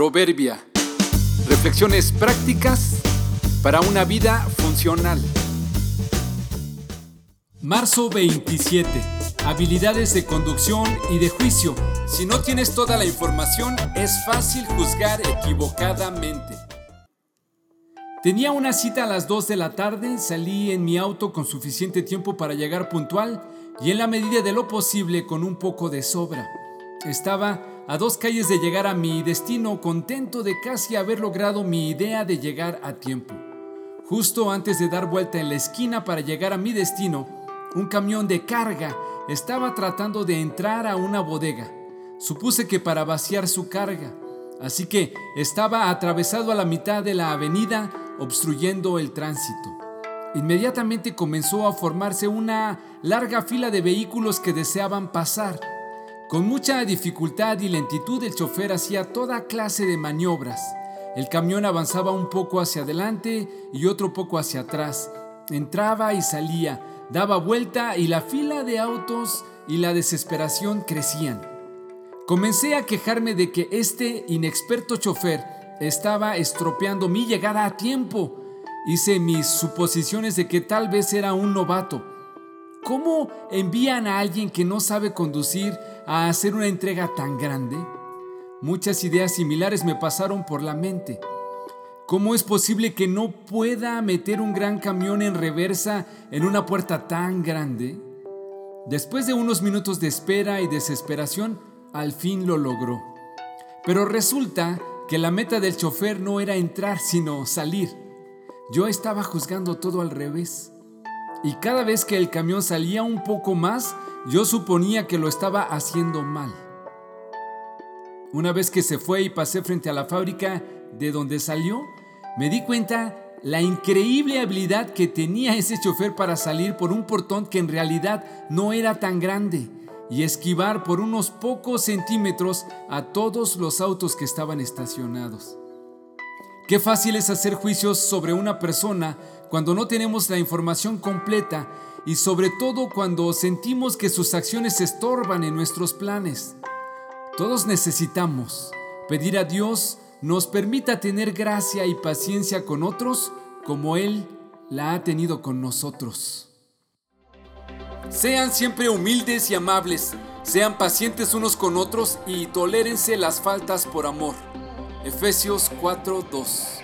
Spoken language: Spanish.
Proverbia. Reflexiones prácticas para una vida funcional. Marzo 27. Habilidades de conducción y de juicio. Si no tienes toda la información, es fácil juzgar equivocadamente. Tenía una cita a las 2 de la tarde, salí en mi auto con suficiente tiempo para llegar puntual y en la medida de lo posible con un poco de sobra. Estaba a dos calles de llegar a mi destino, contento de casi haber logrado mi idea de llegar a tiempo. Justo antes de dar vuelta en la esquina para llegar a mi destino, un camión de carga estaba tratando de entrar a una bodega. Supuse que para vaciar su carga, así que estaba atravesado a la mitad de la avenida obstruyendo el tránsito. Inmediatamente comenzó a formarse una larga fila de vehículos que deseaban pasar. Con mucha dificultad y lentitud el chofer hacía toda clase de maniobras. El camión avanzaba un poco hacia adelante y otro poco hacia atrás. Entraba y salía, daba vuelta y la fila de autos y la desesperación crecían. Comencé a quejarme de que este inexperto chofer estaba estropeando mi llegada a tiempo. Hice mis suposiciones de que tal vez era un novato. ¿Cómo envían a alguien que no sabe conducir a hacer una entrega tan grande? Muchas ideas similares me pasaron por la mente. ¿Cómo es posible que no pueda meter un gran camión en reversa en una puerta tan grande? Después de unos minutos de espera y desesperación, al fin lo logró. Pero resulta que la meta del chofer no era entrar, sino salir. Yo estaba juzgando todo al revés. Y cada vez que el camión salía un poco más, yo suponía que lo estaba haciendo mal. Una vez que se fue y pasé frente a la fábrica de donde salió, me di cuenta la increíble habilidad que tenía ese chofer para salir por un portón que en realidad no era tan grande y esquivar por unos pocos centímetros a todos los autos que estaban estacionados. Qué fácil es hacer juicios sobre una persona cuando no tenemos la información completa y sobre todo cuando sentimos que sus acciones estorban en nuestros planes. Todos necesitamos pedir a Dios nos permita tener gracia y paciencia con otros como Él la ha tenido con nosotros. Sean siempre humildes y amables, sean pacientes unos con otros y tolérense las faltas por amor. Efesios 4:2